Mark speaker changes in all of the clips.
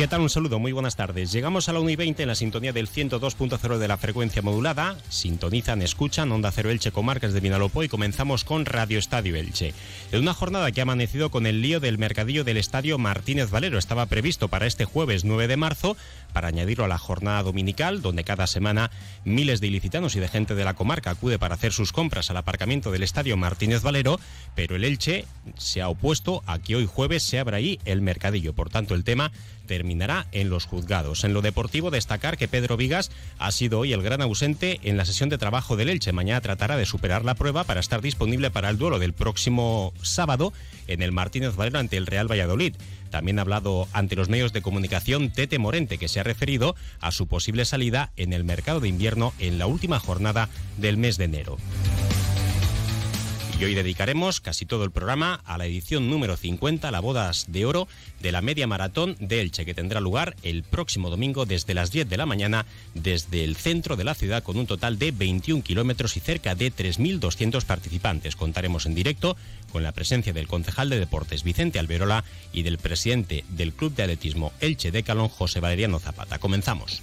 Speaker 1: ¿Qué tal? Un saludo, muy buenas tardes. Llegamos a la 1 y 20 en la sintonía del 102.0 de la frecuencia modulada. Sintonizan, escuchan Onda Cero Elche Comarcas de Vinalopó y comenzamos con Radio Estadio Elche. En una jornada que ha amanecido con el lío del mercadillo del Estadio Martínez Valero. Estaba previsto para este jueves 9 de marzo, para añadirlo a la jornada dominical, donde cada semana miles de ilicitanos y de gente de la comarca acude para hacer sus compras al aparcamiento del Estadio Martínez Valero, pero el Elche se ha opuesto a que hoy jueves se abra ahí el mercadillo. Por tanto, el tema en los juzgados. En lo deportivo, destacar que Pedro Vigas ha sido hoy el gran ausente en la sesión de trabajo del Elche. Mañana tratará de superar la prueba para estar disponible para el duelo del próximo sábado en el Martínez Valero ante el Real Valladolid. También ha hablado ante los medios de comunicación Tete Morente, que se ha referido a su posible salida en el mercado de invierno en la última jornada del mes de enero. Y hoy dedicaremos casi todo el programa a la edición número 50, la Bodas de Oro de la Media Maratón de Elche, que tendrá lugar el próximo domingo desde las 10 de la mañana desde el centro de la ciudad con un total de 21 kilómetros y cerca de 3.200 participantes. Contaremos en directo con la presencia del concejal de deportes Vicente Alberola y del presidente del Club de Atletismo Elche Decalón José Valeriano Zapata. Comenzamos.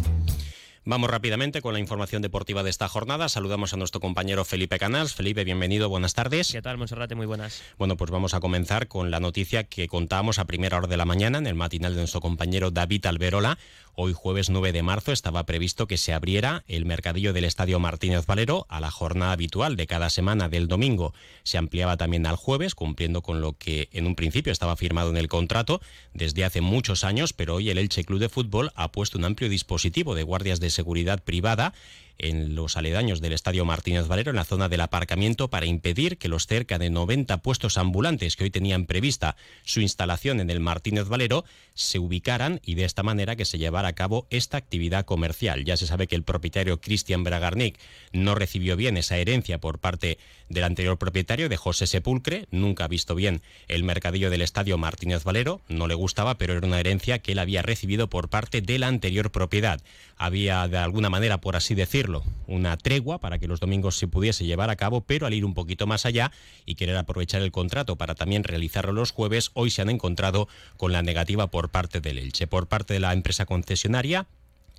Speaker 1: Vamos rápidamente con la información deportiva de esta jornada. Saludamos a nuestro compañero Felipe Canals. Felipe, bienvenido, buenas tardes.
Speaker 2: ¿Qué tal, Monserrate? Muy buenas.
Speaker 1: Bueno, pues vamos a comenzar con la noticia que contábamos a primera hora de la mañana en el matinal de nuestro compañero David Alberola. Hoy jueves 9 de marzo estaba previsto que se abriera el mercadillo del Estadio Martínez Valero a la jornada habitual de cada semana del domingo. Se ampliaba también al jueves, cumpliendo con lo que en un principio estaba firmado en el contrato desde hace muchos años, pero hoy el Elche Club de Fútbol ha puesto un amplio dispositivo de guardias de seguridad privada en los aledaños del Estadio Martínez Valero, en la zona del aparcamiento, para impedir que los cerca de 90 puestos ambulantes que hoy tenían prevista su instalación en el Martínez Valero se ubicaran y de esta manera que se llevara a cabo esta actividad comercial. Ya se sabe que el propietario Cristian Bragarnik no recibió bien esa herencia por parte del anterior propietario de José Sepulcre, nunca ha visto bien el mercadillo del Estadio Martínez Valero, no le gustaba, pero era una herencia que él había recibido por parte de la anterior propiedad. Había de alguna manera, por así decirlo, una tregua para que los domingos se pudiese llevar a cabo, pero al ir un poquito más allá y querer aprovechar el contrato para también realizarlo los jueves, hoy se han encontrado con la negativa por parte del Elche. Por parte de la empresa concesionaria,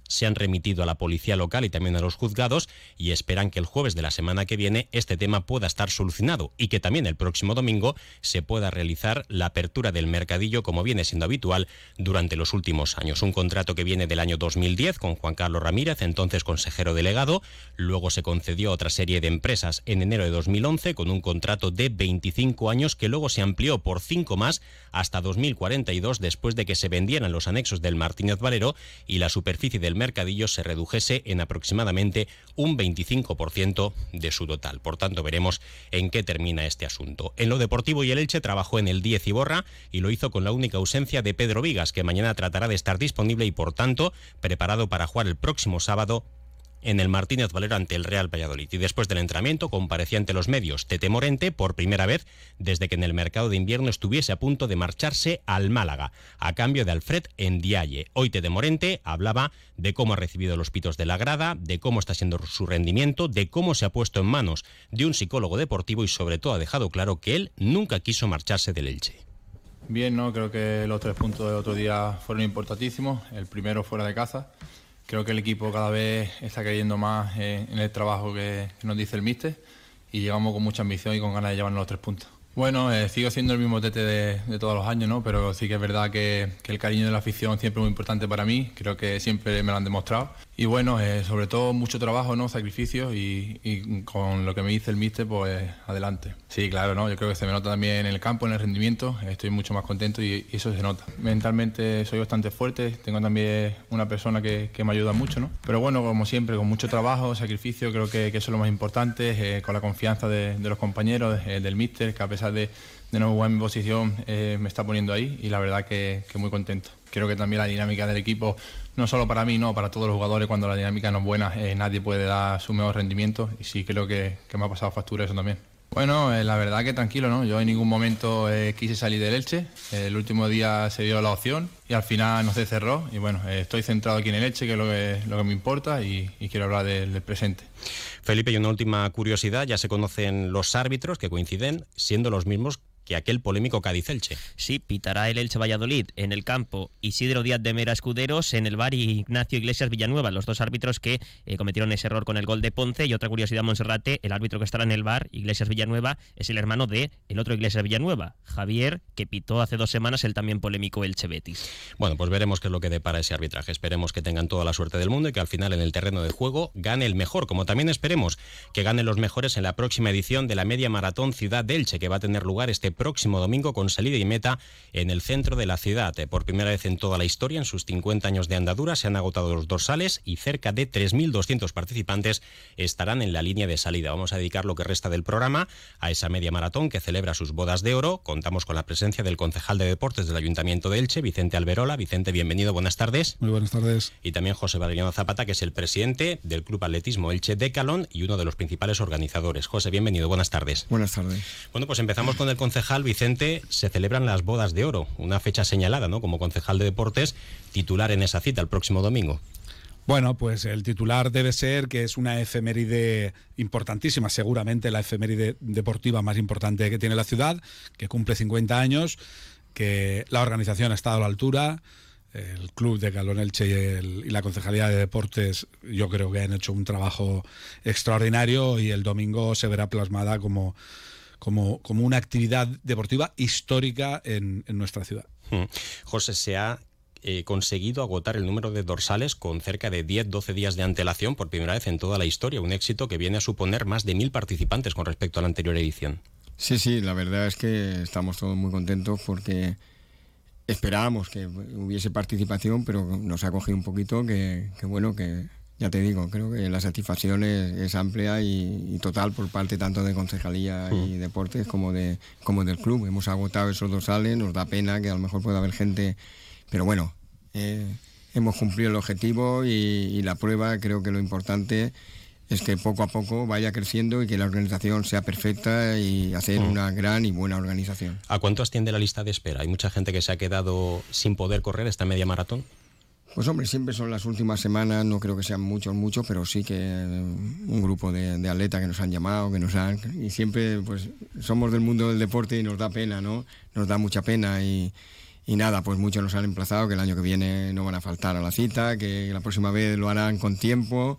Speaker 1: se han remitido a la policía local y también a los juzgados y esperan que el jueves de la semana que viene este tema pueda estar solucionado y que también el próximo domingo se pueda realizar la apertura del mercadillo como viene siendo habitual durante los últimos años. Un contrato que viene del año 2010 con Juan Carlos Ramírez, entonces consejero delegado, luego se concedió a otra serie de empresas en enero de 2011 con un contrato de 25 años que luego se amplió por 5 más hasta 2042 después de que se vendieran los anexos del Martínez Valero y la superficie del mercadillo se redujese en aproximadamente un 25% de su total. Por tanto, veremos en qué termina este asunto. En lo deportivo y el Elche trabajó en el 10 y Borra y lo hizo con la única ausencia de Pedro Vigas, que mañana tratará de estar disponible y por tanto preparado para jugar el próximo sábado en el Martínez Valero ante el Real Valladolid. Y después del entrenamiento comparecía ante los medios Tete Morente por primera vez desde que en el mercado de invierno estuviese a punto de marcharse al Málaga, a cambio de Alfred Ndiaye. Hoy Tete Morente hablaba de cómo ha recibido los pitos de la grada, de cómo está siendo su rendimiento, de cómo se ha puesto en manos de un psicólogo deportivo y sobre todo ha dejado claro que él nunca quiso marcharse del Elche.
Speaker 3: Bien, ¿no? Creo que los tres puntos del otro día fueron importantísimos. El primero fuera de casa creo que el equipo cada vez está creyendo más en, el trabajo que, nos dice el míster y llegamos con mucha ambición y con ganas de llevarnos los tres puntos. Bueno, eh, sigo siendo el mismo tete de, todos los años, ¿no? pero sí que es verdad que, el cariño de la afición siempre es muy importante para mí, creo que siempre me lo han demostrado y bueno, eh, sobre todo mucho trabajo, ¿no? Sacrificio y, con lo que me dice el míster, pues adelante. Sí, claro, ¿no? Yo creo que se me nota también en el campo, en el rendimiento, estoy mucho más contento y, eso se nota. Mentalmente soy bastante fuerte, tengo también una persona que, me ayuda mucho, ¿no? Pero bueno, como siempre, con mucho trabajo, sacrificio, creo que, eso es lo más importante, eh, con la confianza de, los compañeros, eh, del míster, que a pesar de, de no jugar en mi posición, me está poniendo ahí y la verdad que, que muy contento. Creo que también la dinámica del equipo no solo para mí, no, para todos los jugadores, cuando la dinámica no es buena, eh, nadie puede dar su mejor rendimiento y sí creo que, me ha pasado factura eso también. Bueno, eh, la verdad que tranquilo, ¿no? Yo en ningún momento eh, quise salir del Elche. el último día se dio la opción y al final no se cerró. Y bueno, estoy centrado aquí en el Elche, que es lo que, me importa, y, quiero hablar del, del presente.
Speaker 1: Felipe, y una última curiosidad, ya se conocen los árbitros que coinciden siendo los mismos que aquel polémico Cádiz-Elche.
Speaker 2: Sí, pitará el Elche Valladolid en el campo Isidro Díaz de Mera Escuderos, en el bar Ignacio Iglesias Villanueva, los dos árbitros que eh, cometieron ese error con el gol de Ponce. Y otra curiosidad, Monserrate, el árbitro que estará en el bar, Iglesias Villanueva, es el hermano de el otro Iglesias Villanueva, Javier, que pitó hace dos semanas el también polémico Elche Betis.
Speaker 1: Bueno, pues veremos qué es lo que depara ese arbitraje. Esperemos que tengan toda la suerte del mundo y que al final en el terreno de juego gane el mejor, como también esperemos que ganen los mejores en la próxima edición de la Media Maratón Ciudad de Elche, que va a tener lugar este próximo domingo con salida y meta en el centro de la ciudad. Por primera vez en toda la historia, en sus 50 años de andadura, se han agotado los dorsales y cerca de 3.200 participantes estarán en la línea de salida. Vamos a dedicar lo que resta del programa a esa media maratón que celebra sus bodas de oro. Contamos con la presencia del concejal de deportes del Ayuntamiento de Elche, Vicente Alberola. Vicente, bienvenido, buenas tardes.
Speaker 4: Muy buenas tardes.
Speaker 1: Y también José Valeriano Zapata, que es el presidente del Club Atletismo Elche Decalón y uno de los principales organizadores. José, bienvenido, buenas tardes.
Speaker 4: Buenas tardes.
Speaker 1: Bueno, pues empezamos con el concejal Vicente se celebran las bodas de oro, una fecha señalada, ¿no? Como concejal de deportes, titular en esa cita el próximo domingo.
Speaker 4: Bueno, pues el titular debe ser que es una efeméride importantísima, seguramente la efeméride deportiva más importante que tiene la ciudad, que cumple 50 años, que la organización ha estado a la altura, el club de Galón Elche y, la concejalía de deportes yo creo que han hecho un trabajo extraordinario y el domingo se verá plasmada como como, como una actividad deportiva histórica en, nuestra ciudad.
Speaker 1: Hmm. José, se ha eh, conseguido agotar el número de dorsales con cerca de 10-12 días de antelación por primera vez en toda la historia, un éxito que viene a suponer más de mil participantes con respecto a la anterior edición.
Speaker 5: Sí, sí, la verdad es que estamos todos muy contentos porque esperábamos que hubiese participación, pero nos ha cogido un poquito que, que bueno, que ya te digo, creo que la satisfacción es, amplia y, total por parte tanto de concejalía y deportes como, de, como del club. Hemos agotado esos dos sales, nos da pena que a lo mejor pueda haber gente, pero bueno, eh, hemos cumplido el objetivo y, la prueba, creo que lo importante es que poco a poco vaya creciendo y que la organización sea perfecta y hacer una gran y buena organización.
Speaker 1: ¿A cuánto asciende la lista de espera? ¿Hay mucha gente que se ha quedado sin poder correr esta media maratón?
Speaker 5: Pues hombre, siempre son las últimas semanas, no creo que sean muchos, muchos, pero sí que un grupo de, atletas que nos han llamado, que nos han... Y siempre, pues, somos del mundo del deporte y nos da pena, ¿no? Nos da mucha pena y, y nada, pues muchos nos han emplazado que el año que viene no van a faltar a la cita, que la próxima vez lo harán con tiempo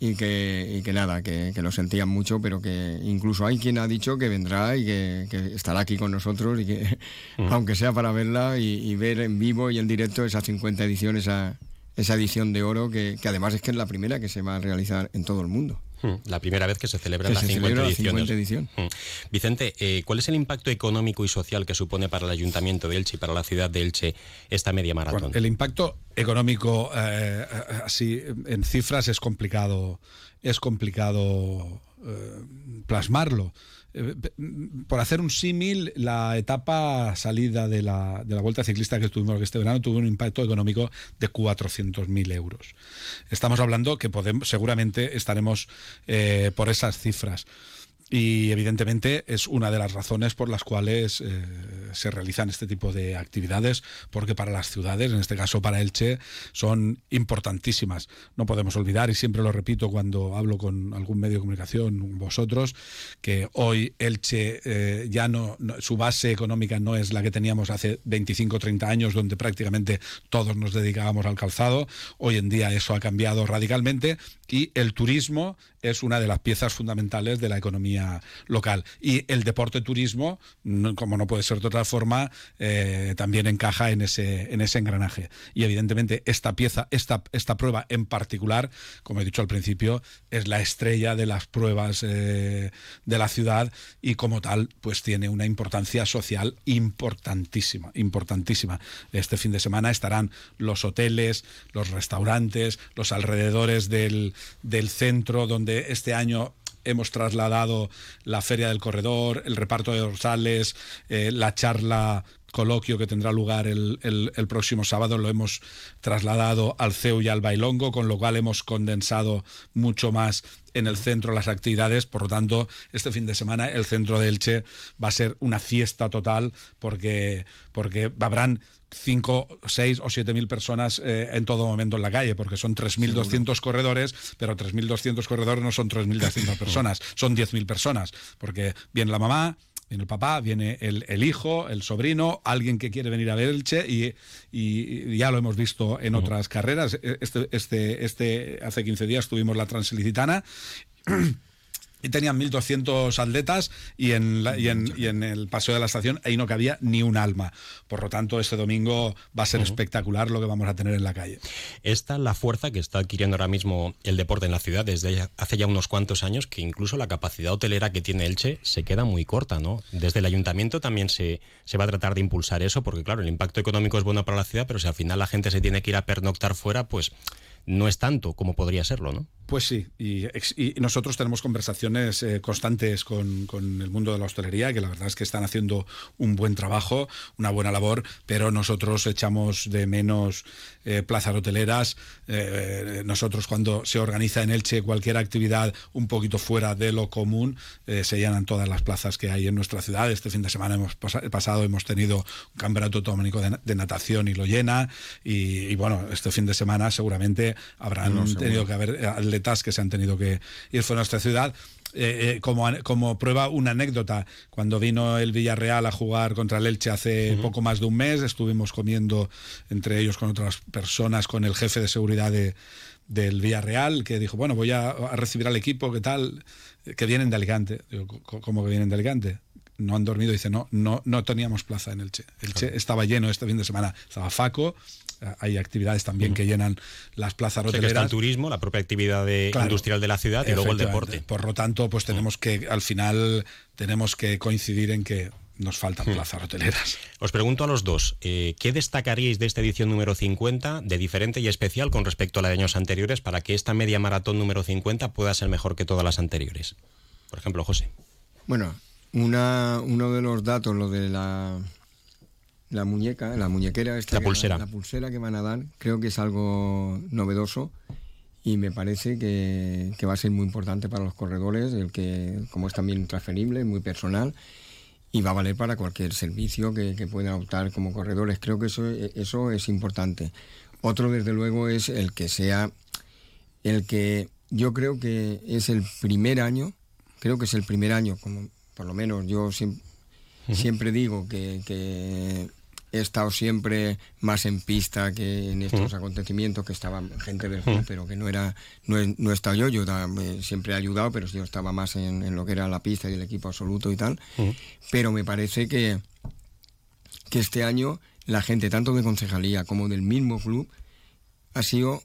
Speaker 5: y que, y que nada, que, que, lo sentían mucho, pero que incluso hay quien ha dicho que vendrá y que, estará aquí con nosotros y que, aunque sea para verla y, ver en vivo y en directo esa 50 edición, esa, esa edición de oro, que, además es que es la primera que se va a realizar en todo el mundo.
Speaker 1: Hmm, la primera vez que se celebra la, 50
Speaker 5: edición.
Speaker 1: Hmm. Vicente, eh, ¿cuál es el impacto económico y social que supone para el Ayuntamiento de Elche y para la ciudad de Elche esta media maratón?
Speaker 4: el impacto económico, eh, así en cifras, es complicado, es complicado eh, plasmarlo. Eh, por hacer un símil, la etapa salida de la, de la Vuelta Ciclista que tuvimos este verano tuvo un impacto económico de 400.000 euros. Estamos hablando que podemos, seguramente estaremos eh, por esas cifras. Y evidentemente es una de las razones por las cuales eh, se realizan este tipo de actividades, porque para las ciudades, en este caso para Elche, son importantísimas. No podemos olvidar, y siempre lo repito cuando hablo con algún medio de comunicación, vosotros, que hoy Elche eh, ya no, su base económica no es la que teníamos hace 25 o 30 años, donde prácticamente todos nos dedicábamos al calzado. Hoy en día eso ha cambiado radicalmente y el turismo es una de las piezas fundamentales de la economía local. Y el deporte turismo, como no puede ser de otra forma, eh, también encaja en ese, en ese engranaje. Y evidentemente esta pieza, esta, esta prueba en particular, como he dicho al principio, es la estrella de las pruebas eh, de la ciudad y como tal, pues tiene una importancia social importantísima, importantísima. Este fin de semana estarán los hoteles, los restaurantes, los alrededores del, del centro donde este año hemos trasladado la Feria del Corredor, el reparto de dorsales, eh, la charla coloquio que tendrá lugar el, próximo sábado lo hemos trasladado al CEU y al Bailongo, con lo cual hemos condensado mucho más en el centro las actividades. Por lo tanto, este fin de semana el centro de Elche va a ser una fiesta total porque, porque habrán 5, 6 o 7 mil personas eh, en todo momento en la calle, porque son 3.200 corredores, pero 3.200 corredores no son 3.200 personas, son 10.000 personas, porque viene la mamá, viene el papá, viene el, hijo, el sobrino, alguien que quiere venir a ver Elche y, y, ya lo hemos visto en otras carreras. Este, este, este, hace 15 días tuvimos la Transilicitana y tenían 1.200 atletas y en, y, en, el paseo de la estación ahí no cabía ni un alma. Por lo tanto, este domingo va a ser espectacular lo que vamos a tener en la calle.
Speaker 1: Esta la fuerza que está adquiriendo ahora mismo el deporte en la ciudad desde hace ya unos cuantos años, que incluso la capacidad hotelera que tiene Elche se queda muy corta, ¿no? Desde el ayuntamiento también se, se va a tratar de impulsar eso, porque claro, el impacto económico es bueno para la ciudad, pero si al final la gente se tiene que ir a pernoctar fuera, pues no es tanto como podría serlo, ¿no?
Speaker 4: Pues sí, y, nosotros tenemos conversaciones eh, constantes con, el mundo de la hostelería, que la verdad es que están haciendo un buen trabajo, una buena labor, pero nosotros echamos de menos eh, plazas hoteleras. Eh, nosotros cuando se organiza en Elche cualquier actividad un poquito fuera de lo común, se llenan todas las plazas que hay en nuestra ciudad. Este fin de semana hemos pasado, hemos tenido un campeonato autonómico de, natación y lo llena. Y, bueno, este fin de semana seguramente habrán tenido que haber que se han tenido que ir fuera de nuestra ciudad. Eh, eh, como, como prueba una anécdota, cuando vino el Villarreal a jugar contra el Elche hace poco más de un mes, estuvimos comiendo entre ellos con otras personas, con el jefe de seguridad de, del Villarreal, que dijo, bueno, voy a, recibir al equipo, ¿qué tal? Que vienen de Alicante. ¿Cómo que vienen de Alicante? No han dormido, dice, no, no, no teníamos plaza en Elche. Elche estaba lleno este fin de semana. Estaba Faco, hay actividades también que llenan las plazas hoteleras.
Speaker 1: está el turismo, la propia actividad industrial de la ciudad y luego el deporte.
Speaker 4: Por lo tanto, pues tenemos que, al final, tenemos que coincidir en que nos faltan plazas hoteleras.
Speaker 1: Os pregunto a los dos, eh, ¿qué destacaríais de esta edición número 50 de diferente y especial con respecto a la de años anteriores para que esta media maratón número 50 pueda ser mejor que todas las anteriores? Por ejemplo, José.
Speaker 5: Bueno, una, uno de los datos, lo de la la muñeca, la muñequera, esta
Speaker 1: la pulsera.
Speaker 5: la pulsera que van a dar, creo que es algo novedoso y me parece que, va a ser muy importante para los corredores, el que como es también transferible, muy personal y va a valer para cualquier servicio que, que puedan optar como corredores. Creo que eso, eso es importante. Otro, desde luego, es el que sea, el que yo creo que es el primer año, creo que es el primer año, como por lo menos yo siempre, siempre digo que, que he estado siempre más en pista que en estos acontecimientos, que estaba gente del club, pero que no era, no, no he estado yo, yo siempre he ayudado, pero yo estaba más en, lo que era la pista y el equipo absoluto y tal. Pero me parece que, que este año la gente, tanto de concejalía como del mismo club, ha sido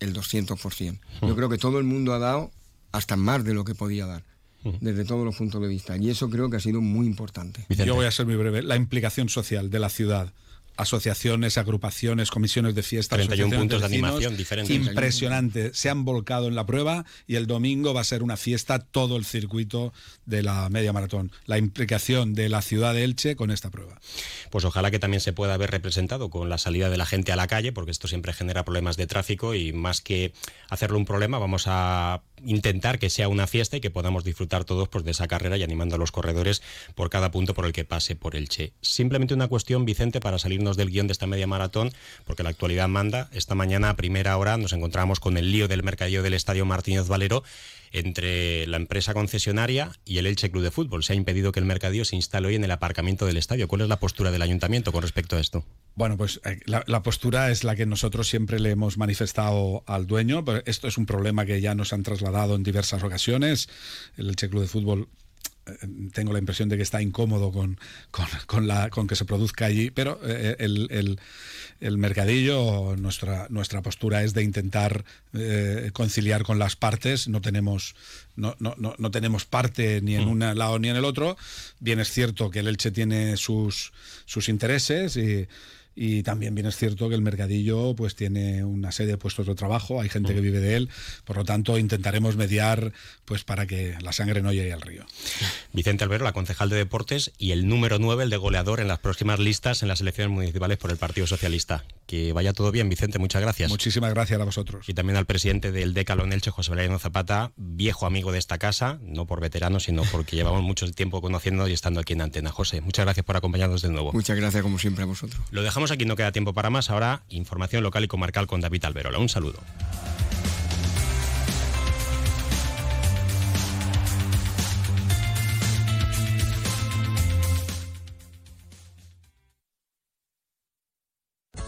Speaker 5: el 200%. Yo creo que todo el mundo ha dado hasta más de lo que podía dar desde todos los puntos de vista. Y eso creo que ha sido muy importante.
Speaker 4: Yo voy a ser muy breve. La implicación social de la ciudad asociaciones, agrupaciones, comisiones de fiestas.
Speaker 1: 31 puntos de, animación diferentes.
Speaker 4: Impresionante. Se han volcado en la prueba y el domingo va a ser una fiesta todo el circuito de la media maratón. La implicación de la ciudad de Elche con esta prueba.
Speaker 1: Pues ojalá que también se pueda ver representado con la salida de la gente a la calle, porque esto siempre genera problemas de tráfico y más que hacerlo un problema, vamos a intentar que sea una fiesta y que podamos disfrutar todos pues, de esa carrera y animando a los corredores por cada punto por el que pase por Elche. Simplemente una cuestión, Vicente, para salirnos del guion de esta media maratón, porque la actualidad manda. Esta mañana a primera hora nos encontramos con el lío del mercadillo del Estadio Martínez Valero entre la empresa concesionaria y el Elche Club de Fútbol. Se ha impedido que el mercadillo se instale hoy en el aparcamiento del estadio. ¿Cuál es la postura del ayuntamiento con respecto a esto?
Speaker 4: Bueno, pues eh, la, postura es la que nosotros siempre le hemos manifestado al dueño. esto es un problema que ya nos han trasladado en diversas ocasiones. El Elche Club de Fútbol tengo la impresión de que está incómodo con, con, la, con que se produzca allí, pero eh, el, el, mercadillo, nuestra, nuestra postura es de intentar eh, conciliar con las partes, no tenemos, no, no, no, tenemos parte ni en mm. un lado ni en el otro, bien es cierto que el Elche tiene sus, sus intereses y y también bien es cierto que el mercadillo pues tiene una serie de puestos de trabajo, hay gente que mm. vive de él, por lo tanto intentaremos mediar pues para que la sangre no llegue al río.
Speaker 1: Vicente Albero, la concejal de deportes y el número 9, el de goleador en las próximas listas en las elecciones municipales por el Partido Socialista. Que vaya todo bien, Vicente, muchas gracias.
Speaker 4: Muchísimas gracias a vosotros.
Speaker 1: Y también al presidente del Decalón Elche, José Valeriano Zapata, viejo amigo de esta casa, no por veterano, sino porque llevamos mucho tiempo conociendo y estando aquí en Antena. José, muchas gracias por acompañarnos de nuevo.
Speaker 5: Muchas gracias como siempre a vosotros.
Speaker 1: Lo dejamos aquí no queda tiempo para más. Ahora, información local y comarcal con David Alberola. Un saludo.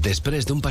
Speaker 6: Després d'un passeig